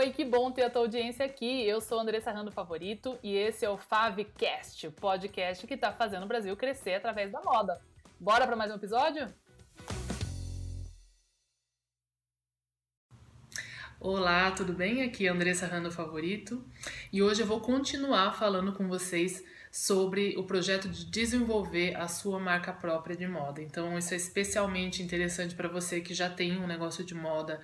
oi, que bom ter a tua audiência aqui. Eu sou Andressa Rando Favorito e esse é o Favcast, o podcast que está fazendo o Brasil crescer através da moda. Bora para mais um episódio? Olá, tudo bem? Aqui é Andressa Rando Favorito e hoje eu vou continuar falando com vocês sobre o projeto de desenvolver a sua marca própria de moda. Então, isso é especialmente interessante para você que já tem um negócio de moda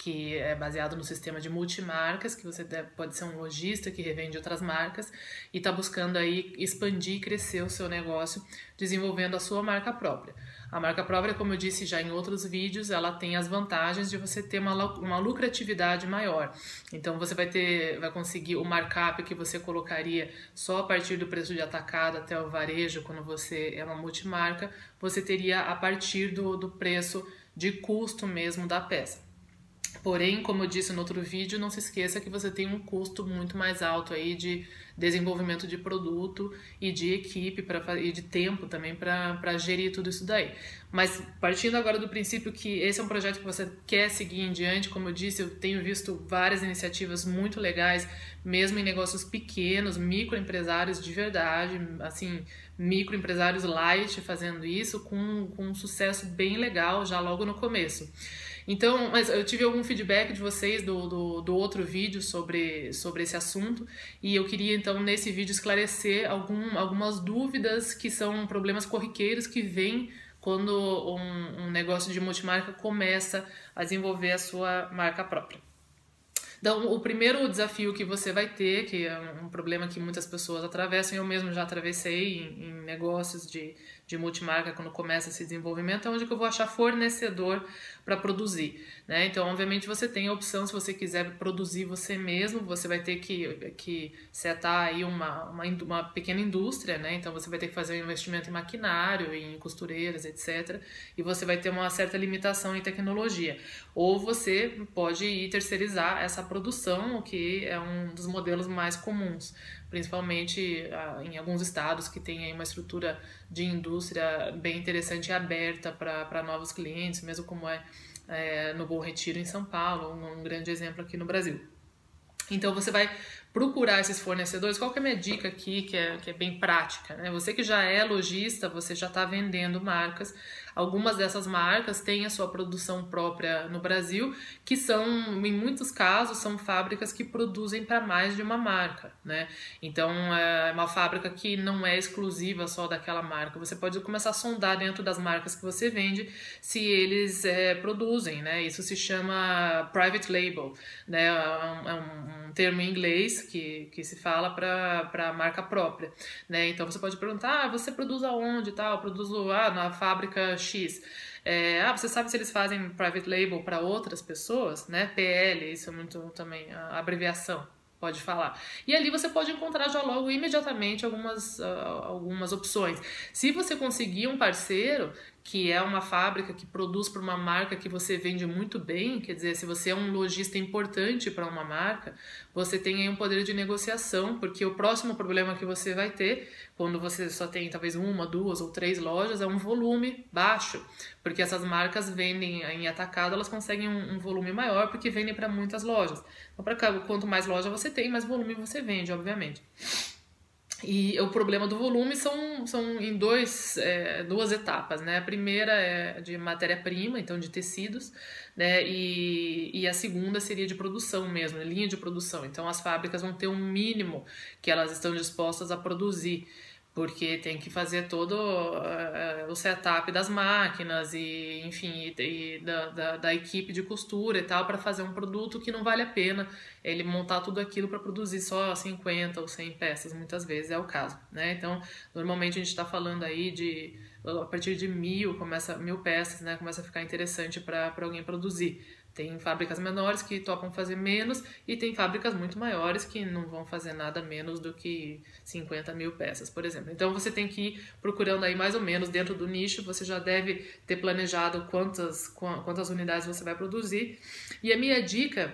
que é baseado no sistema de multimarcas, que você pode ser um lojista que revende outras marcas e está buscando aí expandir e crescer o seu negócio desenvolvendo a sua marca própria. A marca própria, como eu disse já em outros vídeos, ela tem as vantagens de você ter uma, uma lucratividade maior. Então você vai ter, vai conseguir o markup que você colocaria só a partir do preço de atacado até o varejo, quando você é uma multimarca, você teria a partir do, do preço de custo mesmo da peça. Porém, como eu disse no outro vídeo, não se esqueça que você tem um custo muito mais alto aí de desenvolvimento de produto e de equipe pra, e de tempo também para gerir tudo isso daí. Mas partindo agora do princípio que esse é um projeto que você quer seguir em diante, como eu disse, eu tenho visto várias iniciativas muito legais, mesmo em negócios pequenos, microempresários de verdade, assim, microempresários light fazendo isso com, com um sucesso bem legal já logo no começo. Então, mas eu tive algum feedback de vocês do, do, do, outro vídeo sobre, sobre esse assunto e eu queria então nesse vídeo esclarecer algum, algumas dúvidas que são problemas corriqueiros que vêm quando um, um negócio de multimarca começa a desenvolver a sua marca própria. Então, o primeiro desafio que você vai ter, que é um problema que muitas pessoas atravessam, eu mesmo já atravessei em, em negócios de, de multimarca quando começa esse desenvolvimento, é onde que eu vou achar fornecedor para produzir. Né? Então, obviamente, você tem a opção, se você quiser produzir você mesmo, você vai ter que, que setar aí uma, uma, uma pequena indústria, né? então você vai ter que fazer um investimento em maquinário, em costureiras, etc. E você vai ter uma certa limitação em tecnologia. Ou você pode ir terceirizar essa produção, o que é um dos modelos mais comuns principalmente ah, em alguns estados que tem uma estrutura de indústria bem interessante e aberta para novos clientes, mesmo como é, é, no Bom Retiro em São Paulo, um, um grande exemplo aqui no Brasil. Então você vai procurar esses fornecedores. Qual que é a minha dica aqui, que é, que é bem prática? Né? Você que já é lojista, você já está vendendo marcas. Algumas dessas marcas têm a sua produção própria no Brasil, que são, em muitos casos, são fábricas que produzem para mais de uma marca. Né? Então, é uma fábrica que não é exclusiva só daquela marca. Você pode começar a sondar dentro das marcas que você vende se eles é, produzem. Né? Isso se chama private label. Né? É um, é um termo em inglês que, que se fala para a marca própria, né? Então você pode perguntar, ah, você produz aonde tal? Eu produzo ah, na fábrica X. É, ah, você sabe se eles fazem private label para outras pessoas, né? PL, isso é muito também a abreviação pode falar. E ali você pode encontrar já logo imediatamente algumas, uh, algumas opções. Se você conseguir um parceiro que é uma fábrica que produz para uma marca que você vende muito bem, quer dizer, se você é um lojista importante para uma marca, você tem aí um poder de negociação, porque o próximo problema que você vai ter, quando você só tem talvez uma, duas ou três lojas, é um volume baixo, porque essas marcas vendem em atacado, elas conseguem um, um volume maior porque vendem para muitas lojas. Então, pra, quanto mais loja você tem, mais volume você vende, obviamente. E o problema do volume são, são em dois, é, duas etapas, né? A primeira é de matéria-prima, então de tecidos, né? E, e a segunda seria de produção mesmo, linha de produção. Então as fábricas vão ter um mínimo que elas estão dispostas a produzir porque tem que fazer todo uh, o setup das máquinas e, enfim, e, e da, da, da, equipe de costura e tal, para fazer um produto que não vale a pena ele montar tudo aquilo para produzir só 50 ou 100 peças, muitas vezes é o caso, né? Então, normalmente a gente está falando aí de, a partir de mil, começa, mil peças, né? Começa a ficar interessante para alguém produzir. Tem fábricas menores que topam fazer menos e tem fábricas muito maiores que não vão fazer nada menos do que 50 mil peças, por exemplo. Então você tem que ir procurando aí mais ou menos dentro do nicho, você já deve ter planejado quantas, quantas unidades você vai produzir. E a minha dica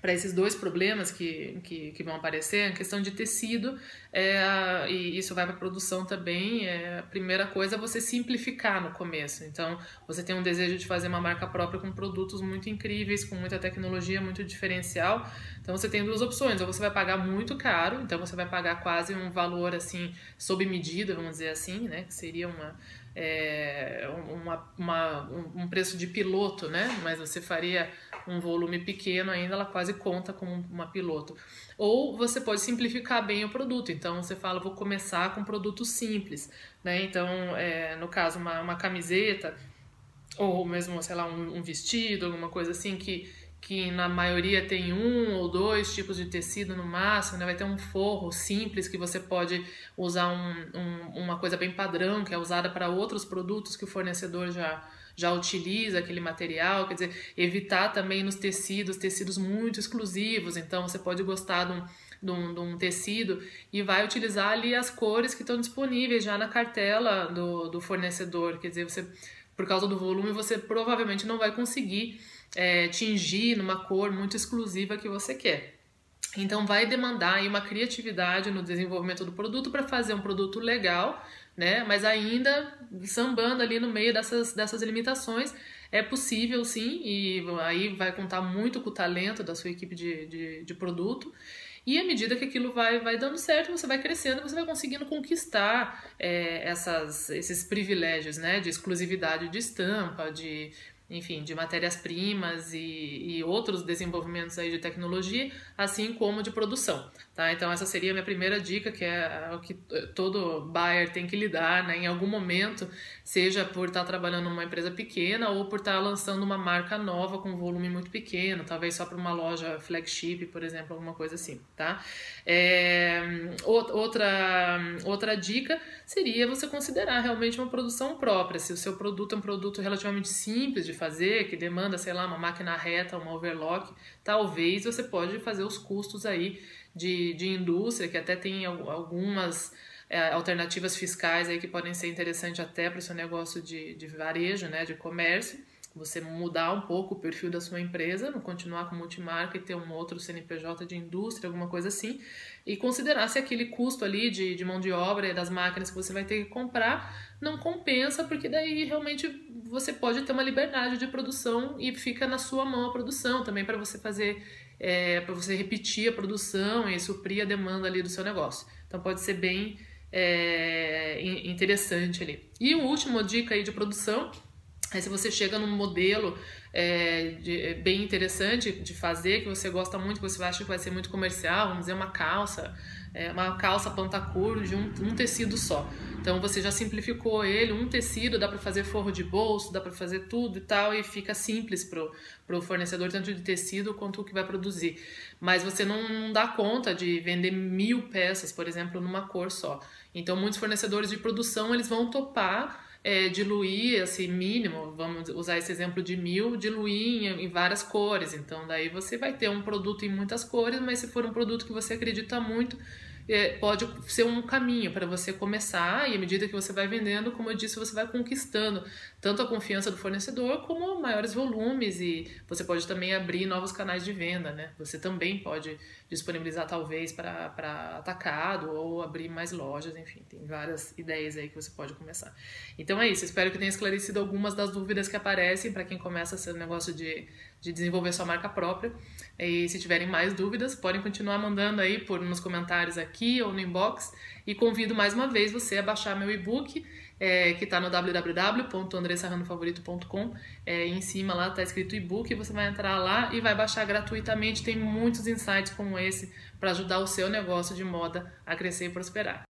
para esses dois problemas que, que, que, vão aparecer, a questão de tecido, é, e isso vai para a produção também, é, a primeira coisa é você simplificar no começo. Então, você tem um desejo de fazer uma marca própria com produtos muito incríveis, com muita tecnologia, muito diferencial. Então, você tem duas opções, ou você vai pagar muito caro, então você vai pagar quase um valor, assim, sob medida, vamos dizer assim, né, que seria uma é, uma, uma, um preço de piloto, né? Mas você faria um volume pequeno ainda, ela quase conta como uma piloto. Ou você pode simplificar bem o produto. Então você fala, vou começar com produtos simples, né? Então, é, no caso, uma, uma camiseta ou mesmo, sei lá, um, um vestido, alguma coisa assim que que na maioria tem um ou dois tipos de tecido no máximo, né? vai ter um forro simples que você pode usar um, um, uma coisa bem padrão, que é usada para outros produtos que o fornecedor já, já utiliza aquele material, quer dizer, evitar também nos tecidos, tecidos muito exclusivos, então você pode gostar de um, de um, de um tecido e vai utilizar ali as cores que estão disponíveis já na cartela do, do fornecedor, quer dizer, você, por causa do volume, você provavelmente não vai conseguir é, tingir numa cor muito exclusiva que você quer. Então vai demandar aí uma criatividade no desenvolvimento do produto para fazer um produto legal, né? Mas ainda sambando ali no meio dessas, dessas limitações. É possível sim, e aí vai contar muito com o talento da sua equipe de, de, de produto. E à medida que aquilo vai, vai dando certo, você vai crescendo, você vai conseguindo conquistar é, essas, esses privilégios né, de exclusividade de estampa, de enfim, de matérias-primas e, e, outros desenvolvimentos aí de tecnologia, assim como de produção, tá? Então essa seria a minha primeira dica, que é o que todo buyer tem que lidar, né? Em algum momento, seja por estar trabalhando numa empresa pequena ou por estar lançando uma marca nova com volume muito pequeno, talvez só para uma loja flagship, por exemplo, alguma coisa assim, tá? É, outra, outra dica seria você considerar realmente uma produção própria, se o seu produto é um produto relativamente simples de fazer, que demanda, sei lá, uma máquina reta, uma overlock, talvez você pode fazer os custos aí de, de indústria, que até tem algumas é, alternativas fiscais aí que podem ser interessantes até para o seu negócio de, de varejo, né, de comércio você mudar um pouco o perfil da sua empresa, não continuar com multimarca e ter um outro CNPJ de indústria, alguma coisa assim, e considerar se aquele custo ali de, de mão de obra e das máquinas que você vai ter que comprar não compensa, porque daí realmente você pode ter uma liberdade de produção e fica na sua mão a produção também para você fazer, é, para você repetir a produção e suprir a demanda ali do seu negócio. Então pode ser bem é, interessante ali. E uma última dica aí de produção Aí se você chega num modelo é, de, é, bem interessante de fazer, que você gosta muito, que você acha que vai ser muito comercial, vamos dizer uma calça, é, uma calça pantacur de um, um, tecido só. Então você já simplificou ele, um tecido, dá para fazer forro de bolso, dá para fazer tudo e tal, e fica simples pro, pro fornecedor, tanto de tecido quanto o que vai produzir. Mas você não, não dá conta de vender mil peças, por exemplo, numa cor só. Então muitos fornecedores de produção, eles vão topar é, diluir esse mínimo, vamos usar esse exemplo de mil, diluir em, em, várias cores. Então, daí você vai ter um produto em muitas cores, mas se for um produto que você acredita muito, é, pode ser um caminho para você começar e à medida que você vai vendendo, como eu disse, você vai conquistando tanto a confiança do fornecedor como maiores volumes e você pode também abrir novos canais de venda, né? Você também pode disponibilizar talvez para atacado ou abrir mais lojas, enfim, tem várias ideias aí que você pode começar. Então é isso, espero que tenha esclarecido algumas das dúvidas que aparecem para quem começa esse negócio de de desenvolver sua marca própria. E se tiverem mais dúvidas, podem continuar mandando aí por nos comentários aqui ou no inbox. E convido mais uma vez você a baixar meu e-book, é, que está no www.andressarranofavorito.com. É, em cima lá está escrito e-book, você vai entrar lá e vai baixar gratuitamente. Tem muitos insights como esse para ajudar o seu negócio de moda a crescer e prosperar.